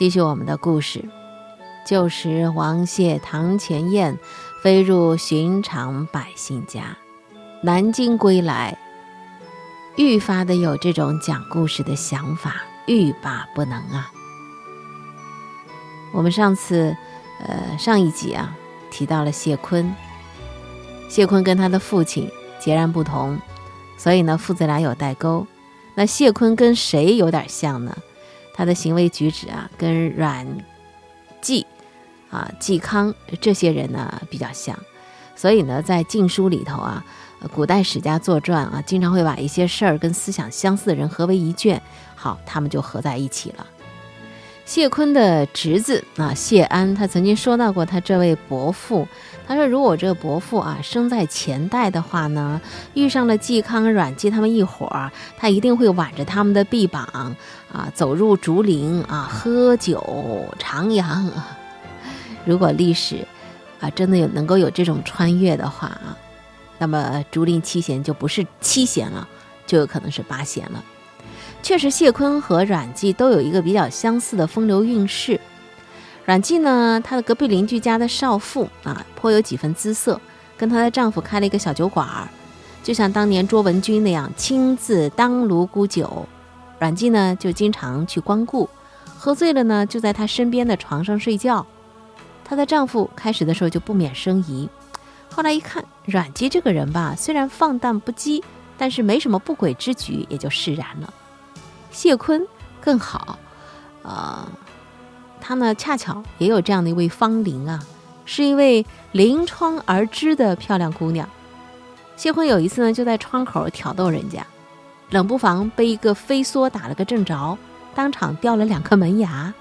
继续我们的故事。旧时王谢堂前燕，飞入寻常百姓家。南京归来，愈发的有这种讲故事的想法，欲罢不能啊。我们上次，呃，上一集啊，提到了谢坤。谢坤跟他的父亲截然不同，所以呢，父子俩有代沟。那谢坤跟谁有点像呢？他的行为举止啊，跟阮籍啊、嵇康这些人呢比较像。所以呢，在晋书里头啊，古代史家作传啊，经常会把一些事儿跟思想相似的人合为一卷，好，他们就合在一起了。谢坤的侄子啊，谢安，他曾经说到过他这位伯父。他说，如果这个伯父啊生在前代的话呢，遇上了嵇康、阮籍他们一伙儿，他一定会挽着他们的臂膀啊，走入竹林啊，喝酒徜徉。如果历史啊真的有能够有这种穿越的话啊，那么竹林七贤就不是七贤了，就有可能是八贤了。确实，谢坤和阮籍都有一个比较相似的风流韵事。阮籍呢，她的隔壁邻居家的少妇啊，颇有几分姿色，跟她的丈夫开了一个小酒馆儿，就像当年卓文君那样亲自当炉沽酒。阮籍呢，就经常去光顾，喝醉了呢，就在她身边的床上睡觉。她的丈夫开始的时候就不免生疑，后来一看，阮籍这个人吧，虽然放荡不羁，但是没什么不轨之举，也就释然了。谢坤更好，呃，他呢恰巧也有这样的一位芳龄啊，是一位临窗而知的漂亮姑娘。谢坤有一次呢就在窗口挑逗人家，冷不防被一个飞梭打了个正着，当场掉了两颗门牙，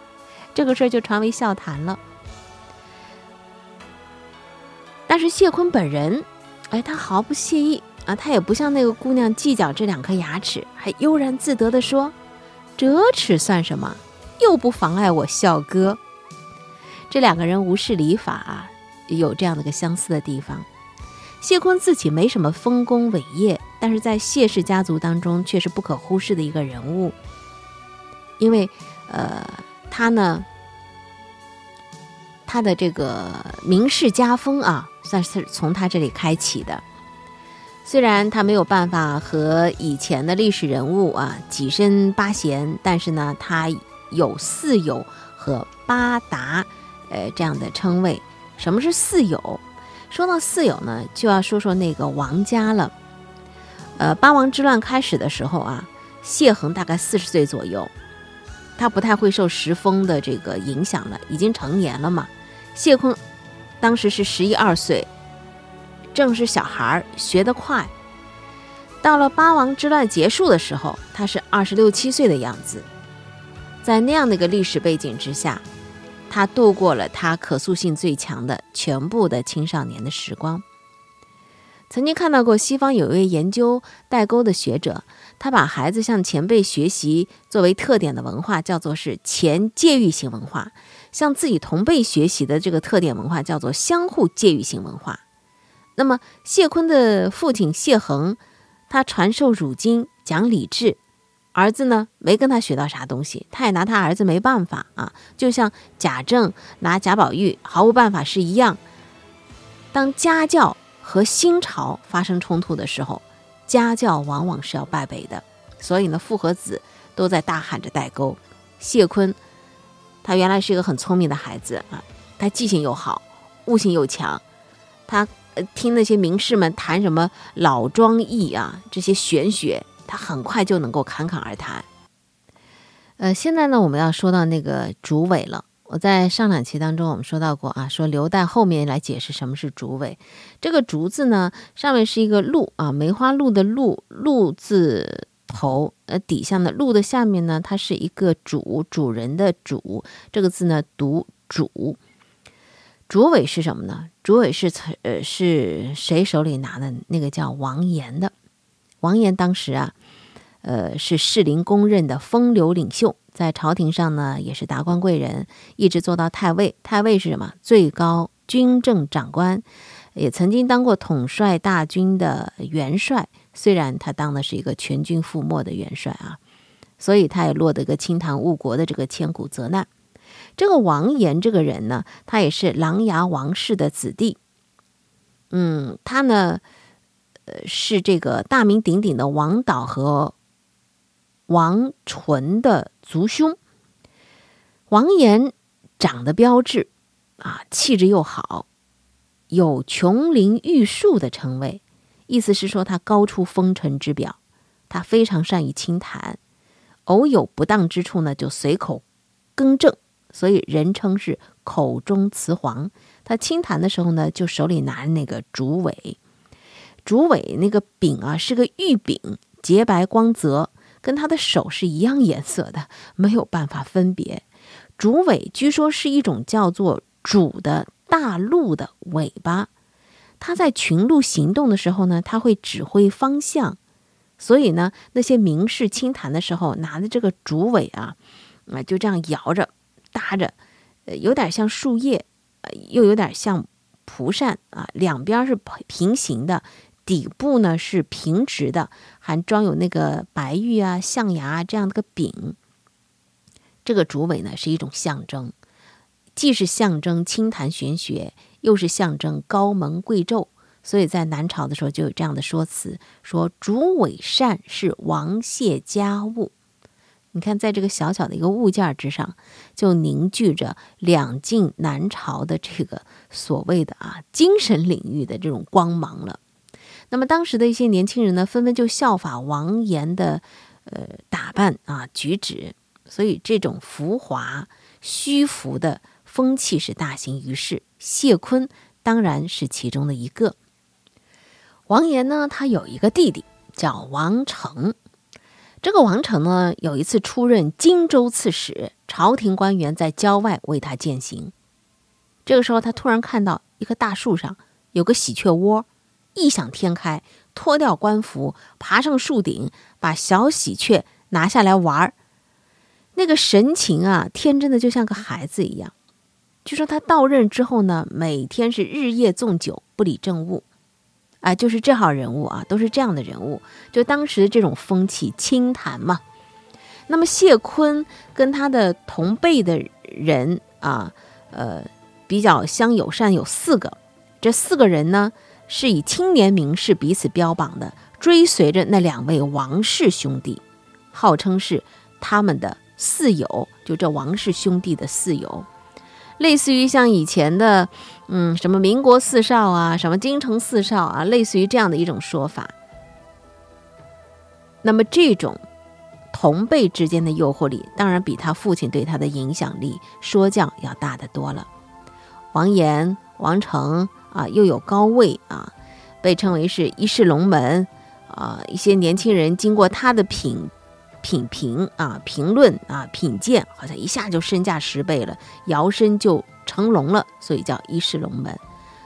这个事儿就传为笑谈了。但是谢坤本人，哎，他毫不介意啊，他也不像那个姑娘计较这两颗牙齿，还悠然自得地说。折齿算什么？又不妨碍我笑歌。这两个人无视礼法，有这样的个相似的地方。谢坤自己没什么丰功伟业，但是在谢氏家族当中却是不可忽视的一个人物。因为，呃，他呢，他的这个名士家风啊，算是从他这里开启的。虽然他没有办法和以前的历史人物啊跻身八贤，但是呢，他有四友和八达，呃这样的称谓。什么是四友？说到四友呢，就要说说那个王家了。呃，八王之乱开始的时候啊，谢衡大概四十岁左右，他不太会受时风的这个影响了，已经成年了嘛。谢坤当时是十一二岁。正是小孩儿学得快。到了八王之乱结束的时候，他是二十六七岁的样子。在那样的一个历史背景之下，他度过了他可塑性最强的全部的青少年的时光。曾经看到过西方有一位研究代沟的学者，他把孩子向前辈学习作为特点的文化叫做是前介育型文化，向自己同辈学习的这个特点文化叫做相互介育型文化。那么谢坤的父亲谢衡，他传授儒经，讲礼制，儿子呢没跟他学到啥东西，他也拿他儿子没办法啊，就像贾政拿贾宝玉毫无办法是一样。当家教和新朝发生冲突的时候，家教往往是要败北的，所以呢，父和子都在大喊着代沟。谢坤，他原来是一个很聪明的孩子啊，他记性又好，悟性又强，他。听那些名士们谈什么老庄易啊，这些玄学，他很快就能够侃侃而谈。呃，现在呢，我们要说到那个竹尾了。我在上两期当中我们说到过啊，说刘岱后面来解释什么是竹尾。这个竹字呢，上面是一个鹿啊，梅花鹿的鹿，鹿字头，呃，底下呢，鹿的下面呢，它是一个主，主人的主，这个字呢读主。主委是什么呢？主委是呃是谁手里拿的？那个叫王岩的。王岩当时啊，呃是士林公认的风流领袖，在朝廷上呢也是达官贵人，一直做到太尉。太尉是什么？最高军政长官，也曾经当过统帅大军的元帅。虽然他当的是一个全军覆没的元帅啊，所以他也落得个清谈误国的这个千古责难。这个王岩这个人呢，他也是琅琊王氏的子弟。嗯，他呢，呃，是这个大名鼎鼎的王导和王纯的族兄。王岩长得标致啊，气质又好，有琼林玉树的称谓，意思是说他高出风尘之表。他非常善于清谈，偶有不当之处呢，就随口更正。所以人称是口中雌黄。他清谈的时候呢，就手里拿着那个竹苇，竹苇那个柄啊是个玉柄，洁白光泽，跟他的手是一样颜色的，没有办法分别。竹苇据说是一种叫做主的大鹿的尾巴，他在群鹿行动的时候呢，他会指挥方向。所以呢，那些名士清谈的时候拿的这个竹苇啊，啊就这样摇着。搭着，呃，有点像树叶，呃，又有点像蒲扇啊，两边是平行的，底部呢是平直的，还装有那个白玉啊、象牙这样的个柄。这个竹尾呢是一种象征，既是象征清谈玄学，又是象征高门贵胄，所以在南朝的时候就有这样的说辞，说竹尾扇是王谢家物。你看，在这个小小的一个物件之上，就凝聚着两晋南朝的这个所谓的啊精神领域的这种光芒了。那么当时的一些年轻人呢，纷纷就效法王岩的呃打扮啊举止，所以这种浮华虚浮的风气是大行于世。谢坤当然是其中的一个。王岩呢，他有一个弟弟叫王成。这个王成呢，有一次出任荆州刺史，朝廷官员在郊外为他饯行。这个时候，他突然看到一棵大树上有个喜鹊窝，异想天开，脱掉官服，爬上树顶，把小喜鹊拿下来玩儿。那个神情啊，天真的就像个孩子一样。据说他到任之后呢，每天是日夜纵酒，不理政务。啊，就是这号人物啊，都是这样的人物。就当时这种风气，清谈嘛。那么谢坤跟他的同辈的人啊，呃，比较相友善，有四个。这四个人呢，是以青年名士彼此标榜的，追随着那两位王氏兄弟，号称是他们的四友，就这王氏兄弟的四友。类似于像以前的，嗯，什么民国四少啊，什么京城四少啊，类似于这样的一种说法。那么这种同辈之间的诱惑力，当然比他父亲对他的影响力说教要大得多了。王岩、王成啊，又有高位啊，被称为是一世龙门啊。一些年轻人经过他的品。品评啊，评论啊，品鉴，好像一下就身价十倍了，摇身就成龙了，所以叫一世龙门。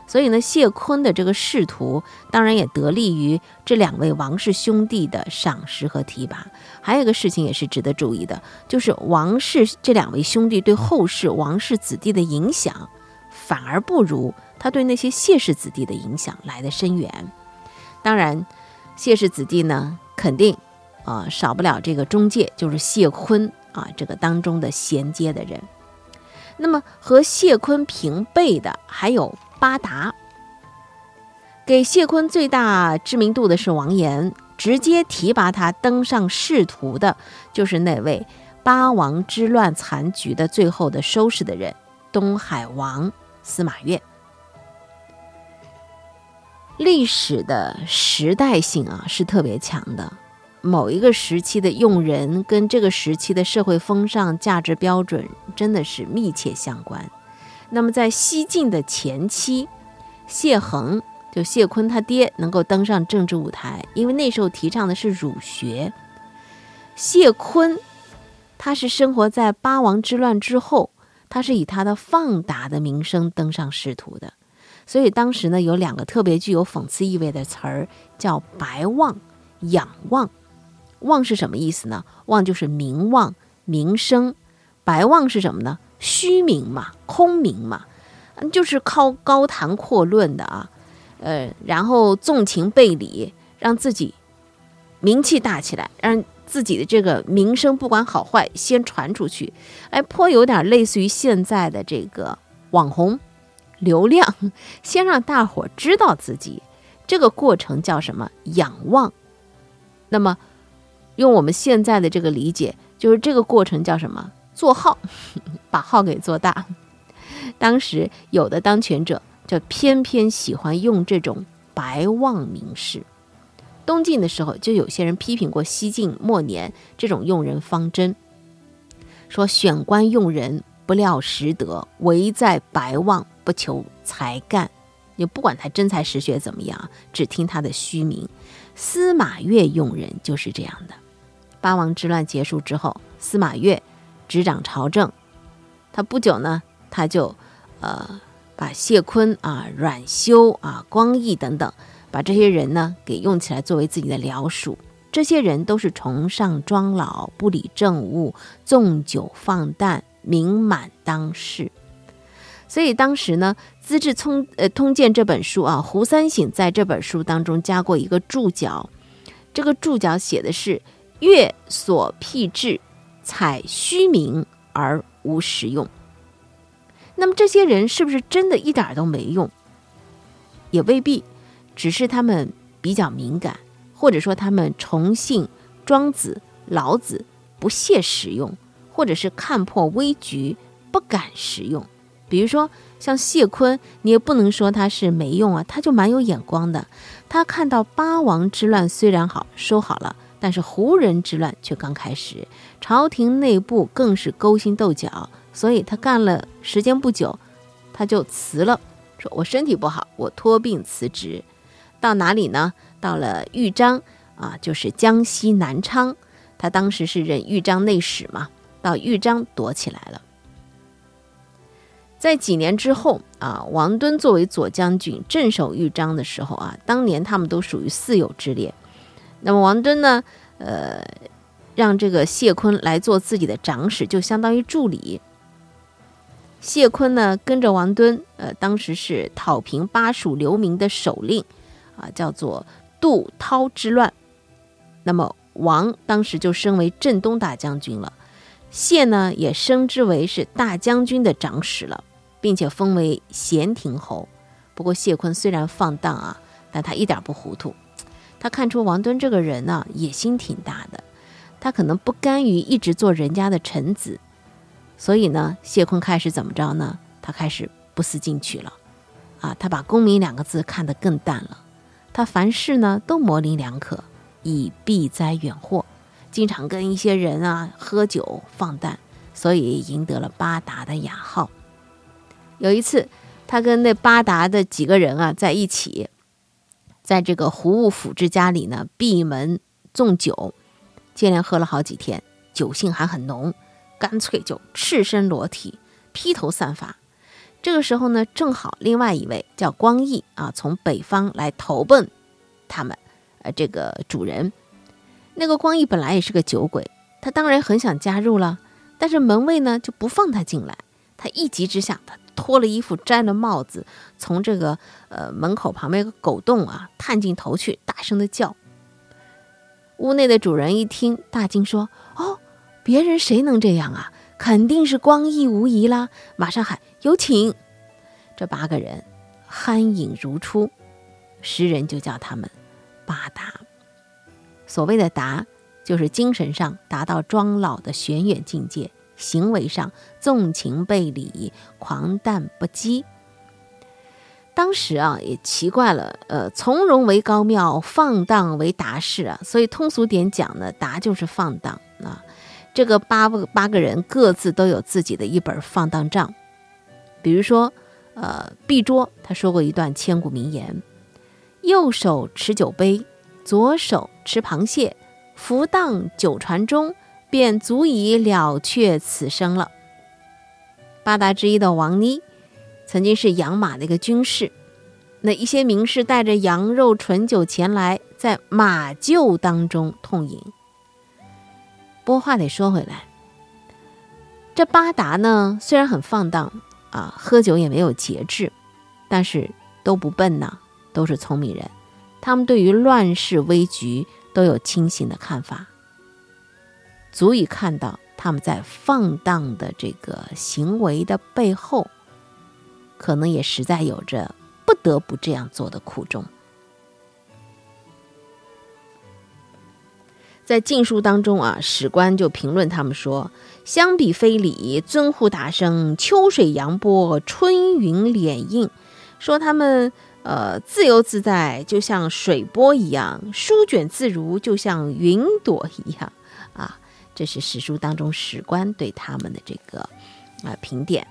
所以呢，谢坤的这个仕途，当然也得力于这两位王氏兄弟的赏识和提拔。还有一个事情也是值得注意的，就是王氏这两位兄弟对后世王氏子弟的影响，反而不如他对那些谢氏子弟的影响来的深远。当然，谢氏子弟呢，肯定。啊，少不了这个中介，就是谢坤啊，这个当中的衔接的人。那么和谢坤平辈的还有八达。给谢坤最大知名度的是王岩，直接提拔他登上仕途的，就是那位八王之乱残局的最后的收拾的人——东海王司马越。历史的时代性啊，是特别强的。某一个时期的用人跟这个时期的社会风尚、价值标准真的是密切相关。那么在西晋的前期，谢衡就谢坤他爹能够登上政治舞台，因为那时候提倡的是儒学。谢坤他是生活在八王之乱之后，他是以他的放达的名声登上仕途的。所以当时呢，有两个特别具有讽刺意味的词儿，叫“白望”“仰望”。望是什么意思呢？望就是名望、名声。白望是什么呢？虚名嘛，空名嘛，嗯，就是靠高谈阔论的啊，呃，然后纵情背礼，让自己名气大起来，让自己的这个名声不管好坏先传出去，哎，颇有点类似于现在的这个网红流量，先让大伙知道自己。这个过程叫什么？仰望。那么，用我们现在的这个理解，就是这个过程叫什么？做号，把号给做大。当时有的当权者就偏偏喜欢用这种白望名士。东晋的时候，就有些人批评过西晋末年这种用人方针，说选官用人不料实德，唯在白望，不求才干。也不管他真才实学怎么样，只听他的虚名。司马越用人就是这样的。八王之乱结束之后，司马越执掌朝政，他不久呢，他就呃把谢坤啊、阮修啊、光义等等，把这些人呢给用起来作为自己的僚属。这些人都是崇尚庄老，不理政务，纵酒放诞，名满当世。所以当时呢，《资治通呃通鉴》这本书啊，胡三省在这本书当中加过一个注脚，这个注脚写的是“越所辟志，采虚名而无实用”。那么这些人是不是真的一点都没用？也未必，只是他们比较敏感，或者说他们崇信庄子、老子，不屑使用，或者是看破危局，不敢使用。比如说像谢坤，你也不能说他是没用啊，他就蛮有眼光的。他看到八王之乱虽然好收好了，但是胡人之乱却刚开始，朝廷内部更是勾心斗角，所以他干了时间不久，他就辞了，说我身体不好，我托病辞职。到哪里呢？到了豫章啊，就是江西南昌，他当时是任豫章内史嘛，到豫章躲起来了。在几年之后啊，王敦作为左将军镇守豫章的时候啊，当年他们都属于四友之列。那么王敦呢，呃，让这个谢坤来做自己的长史，就相当于助理。谢坤呢，跟着王敦，呃，当时是讨平巴蜀流民的首令，啊，叫做杜涛之乱。那么王当时就升为镇东大将军了，谢呢也升之为是大将军的长史了。并且封为咸亭侯。不过谢坤虽然放荡啊，但他一点不糊涂。他看出王敦这个人呢，野心挺大的。他可能不甘于一直做人家的臣子，所以呢，谢坤开始怎么着呢？他开始不思进取了。啊，他把功名两个字看得更淡了。他凡事呢都模棱两可，以避灾远祸，经常跟一些人啊喝酒放诞，所以赢得了八达的雅号。有一次，他跟那八达的几个人啊在一起，在这个胡务府之家里呢闭门纵酒，接连喝了好几天，酒性还很浓，干脆就赤身裸体、披头散发。这个时候呢，正好另外一位叫光义啊，从北方来投奔他们，呃，这个主人。那个光义本来也是个酒鬼，他当然很想加入了，但是门卫呢就不放他进来。他一急之下，他。脱了衣服，摘了帽子，从这个呃门口旁边一个狗洞啊探进头去，大声的叫。屋内的主人一听，大惊说：“哦，别人谁能这样啊？肯定是光义无疑啦！”马上喊：“有请！”这八个人酣饮如初，时人就叫他们八达。所谓的达，就是精神上达到庄老的玄远境界。行为上纵情背礼，狂诞不羁。当时啊，也奇怪了，呃，从容为高妙，放荡为达士啊。所以通俗点讲呢，达就是放荡啊。这个八个八个人各自都有自己的一本放荡账。比如说，呃，毕卓他说过一段千古名言：右手持酒杯，左手持螃蟹，浮荡酒船中。便足以了却此生了。八达之一的王妮，曾经是养马的一个军士。那一些名士带着羊肉醇酒前来，在马厩当中痛饮。不过话得说回来，这八达呢，虽然很放荡啊，喝酒也没有节制，但是都不笨呐，都是聪明人。他们对于乱世危局都有清醒的看法。足以看到他们在放荡的这个行为的背后，可能也实在有着不得不这样做的苦衷。在禁书当中啊，史官就评论他们说：“相比非礼，尊呼达生，秋水扬波，春云敛映。”说他们呃自由自在，就像水波一样；舒卷自如，就像云朵一样。这是史书当中史官对他们的这个啊评点。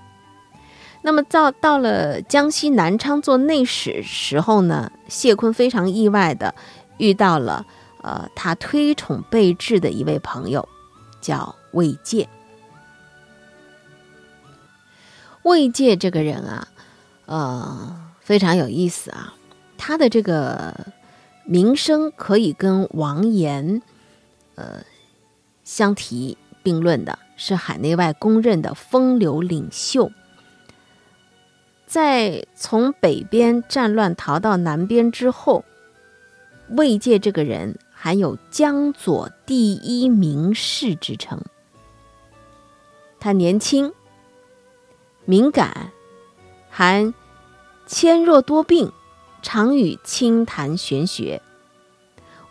那么到到了江西南昌做内史时候呢，谢坤非常意外的遇到了。呃，他推崇备至的一位朋友叫魏介。魏介这个人啊，呃，非常有意思啊。他的这个名声可以跟王岩呃相提并论的，是海内外公认的风流领袖。在从北边战乱逃到南边之后，魏介这个人。还有江左第一名士之称。他年轻、敏感，还纤弱多病，常与清谈玄学。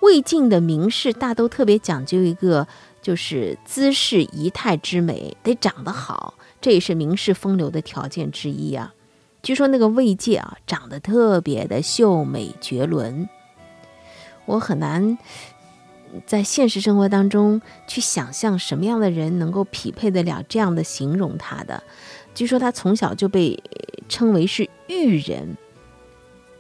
魏晋的名士大都特别讲究一个，就是姿势仪态之美，得长得好，这也是名士风流的条件之一啊。据说那个魏界啊，长得特别的秀美绝伦。我很难在现实生活当中去想象什么样的人能够匹配得了这样的形容他的。据说他从小就被称为是玉人，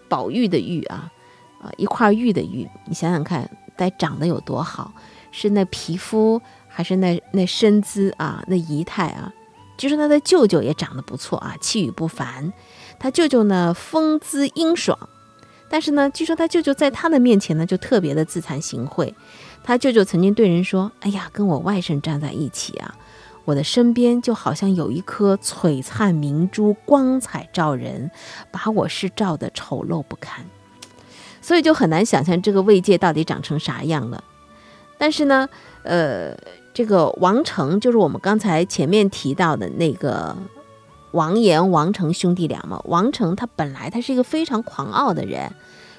宝玉的玉啊，啊一块玉的玉。你想想看，得长得有多好？是那皮肤，还是那那身姿啊，那仪态啊？据说他的舅舅也长得不错啊，气宇不凡。他舅舅呢，风姿英爽。但是呢，据说他舅舅在他的面前呢，就特别的自惭形秽。他舅舅曾经对人说：“哎呀，跟我外甥站在一起啊，我的身边就好像有一颗璀璨明珠，光彩照人，把我是照的丑陋不堪。”所以就很难想象这个魏界到底长成啥样了。但是呢，呃，这个王成就是我们刚才前面提到的那个。王岩、王成兄弟俩嘛，王成他本来他是一个非常狂傲的人，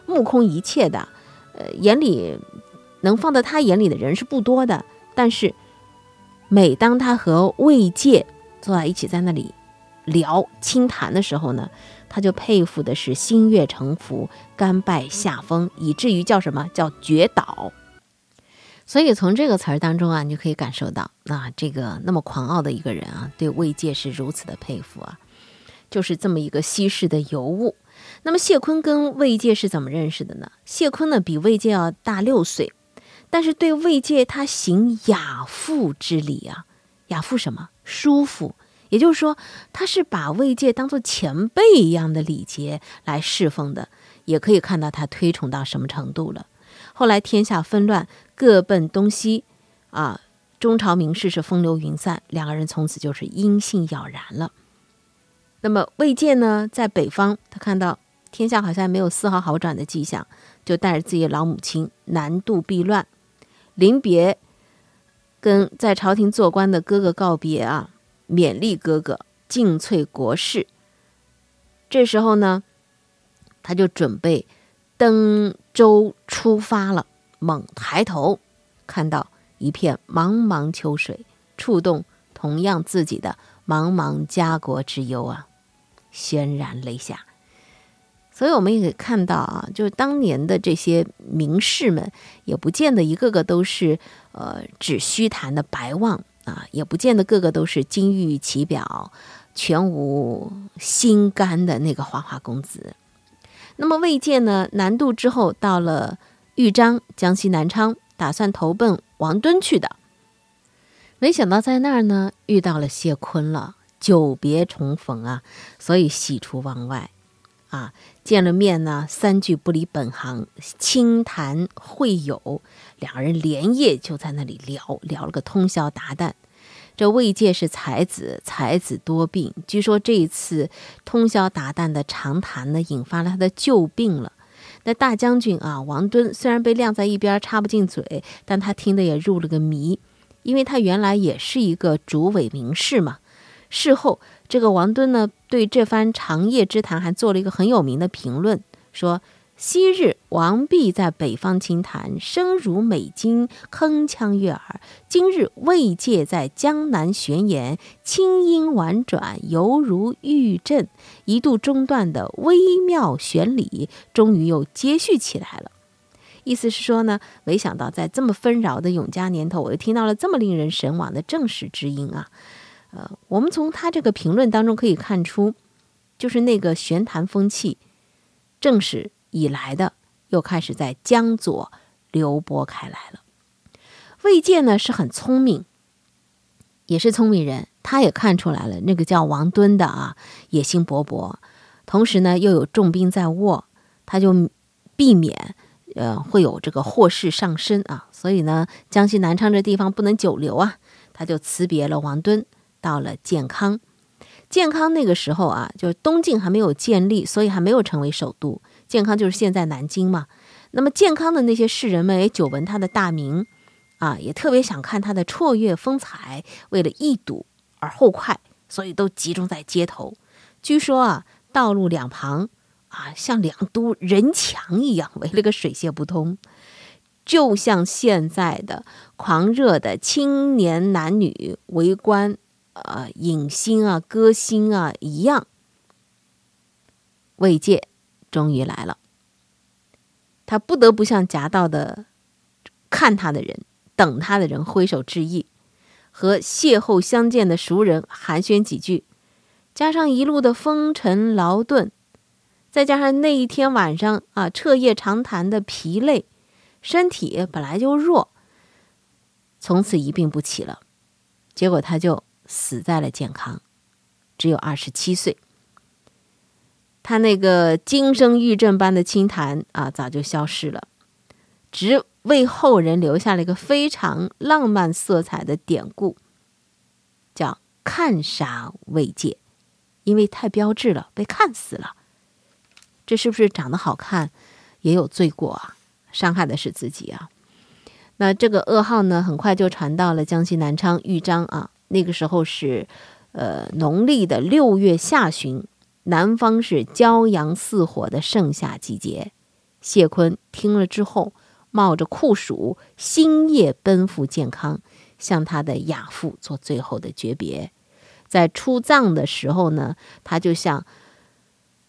目空一切的，呃，眼里能放到他眼里的人是不多的。但是，每当他和魏界坐在一起在那里聊清谈的时候呢，他就佩服的是心悦诚服、甘拜下风，以至于叫什么叫绝倒。所以从这个词儿当中啊，你就可以感受到，那这个那么狂傲的一个人啊，对魏界是如此的佩服啊，就是这么一个稀世的尤物。那么谢坤跟魏界是怎么认识的呢？谢坤呢比魏界要大六岁，但是对魏界他行亚父之礼啊，亚父什么？叔父，也就是说他是把魏界当做前辈一样的礼节来侍奉的，也可以看到他推崇到什么程度了。后来天下纷乱。各奔东西，啊，中朝名士是风流云散，两个人从此就是音信杳然了。那么魏建呢，在北方，他看到天下好像没有丝毫好转的迹象，就带着自己的老母亲南渡避乱，临别，跟在朝廷做官的哥哥告别啊，勉励哥哥，尽瘁国事。这时候呢，他就准备登舟出发了。猛抬头，看到一片茫茫秋水，触动同样自己的茫茫家国之忧啊，潸然泪下。所以我们也可以看到啊，就是当年的这些名士们，也不见得一个个都是呃只虚谈的白望啊，也不见得个个都是金玉其表、全无心肝的那个花花公子。那么魏建呢，南渡之后到了。豫章，江西南昌，打算投奔王敦去的，没想到在那儿呢遇到了谢坤了，久别重逢啊，所以喜出望外啊，见了面呢，三句不离本行，轻谈会友，两人连夜就在那里聊聊了个通宵达旦。这魏界是才子，才子多病，据说这一次通宵达旦的长谈呢，引发了他的旧病了。那大将军啊，王敦虽然被晾在一边插不进嘴，但他听得也入了个迷，因为他原来也是一个主委名士嘛。事后，这个王敦呢，对这番长夜之谈还做了一个很有名的评论，说。昔日王弼在北方清谈，声如美金，铿锵悦耳。今日魏介在江南玄言，清音婉转，犹如玉振。一度中断的微妙旋理，终于又接续起来了。意思是说呢，没想到在这么纷扰的永嘉年头，我又听到了这么令人神往的正史之音啊！呃，我们从他这个评论当中可以看出，就是那个玄谈风气，正史。以来的又开始在江左流播开来了。魏建呢是很聪明，也是聪明人，他也看出来了，那个叫王敦的啊，野心勃勃，同时呢又有重兵在握，他就避免呃会有这个祸事上身啊，所以呢江西南昌这地方不能久留啊，他就辞别了王敦，到了建康。建康那个时候啊，就是东晋还没有建立，所以还没有成为首都。健康就是现在南京嘛，那么健康的那些士人们也久闻他的大名，啊，也特别想看他的绰约风采，为了一睹而后快，所以都集中在街头。据说啊，道路两旁啊，像两堵人墙一样围了个水泄不通，就像现在的狂热的青年男女围观啊影星啊歌星啊一样。慰藉。终于来了，他不得不向夹道的看他的人、等他的人挥手致意，和邂逅相见的熟人寒暄几句，加上一路的风尘劳顿，再加上那一天晚上啊彻夜长谈的疲累，身体本来就弱，从此一病不起了。结果他就死在了健康，只有二十七岁。他那个金声玉振般的清谈啊，早就消失了，只为后人留下了一个非常浪漫色彩的典故，叫“看杀未戒”，因为太标志了，被看死了。这是不是长得好看也有罪过啊？伤害的是自己啊！那这个噩耗呢，很快就传到了江西南昌豫章啊。那个时候是呃农历的六月下旬。南方是骄阳似火的盛夏季节，谢坤听了之后，冒着酷暑，星夜奔赴健康，向他的养父做最后的诀别。在出葬的时候呢，他就像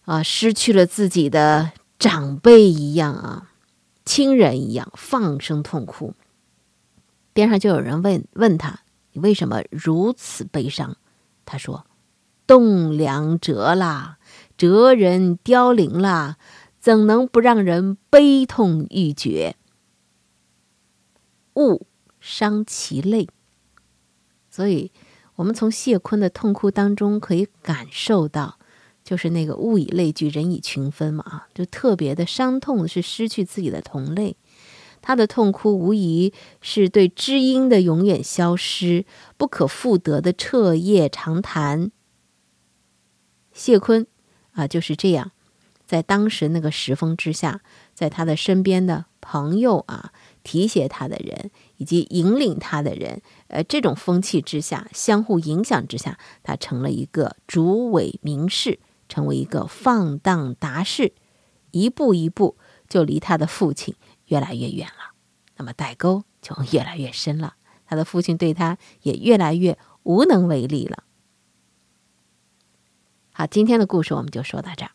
啊失去了自己的长辈一样啊，亲人一样放声痛哭。边上就有人问问他：“你为什么如此悲伤？”他说。栋梁折啦，哲人凋零啦，怎能不让人悲痛欲绝？物伤其类，所以我们从谢坤的痛哭当中可以感受到，就是那个物以类聚，人以群分嘛啊，就特别的伤痛是失去自己的同类，他的痛哭无疑是对知音的永远消失，不可复得的彻夜长谈。谢坤啊，就是这样，在当时那个时风之下，在他的身边的朋友啊，提携他的人，以及引领他的人，呃，这种风气之下，相互影响之下，他成了一个主委名士，成为一个放荡达士，一步一步就离他的父亲越来越远了，那么代沟就越来越深了，他的父亲对他也越来越无能为力了。好，今天的故事我们就说到这儿。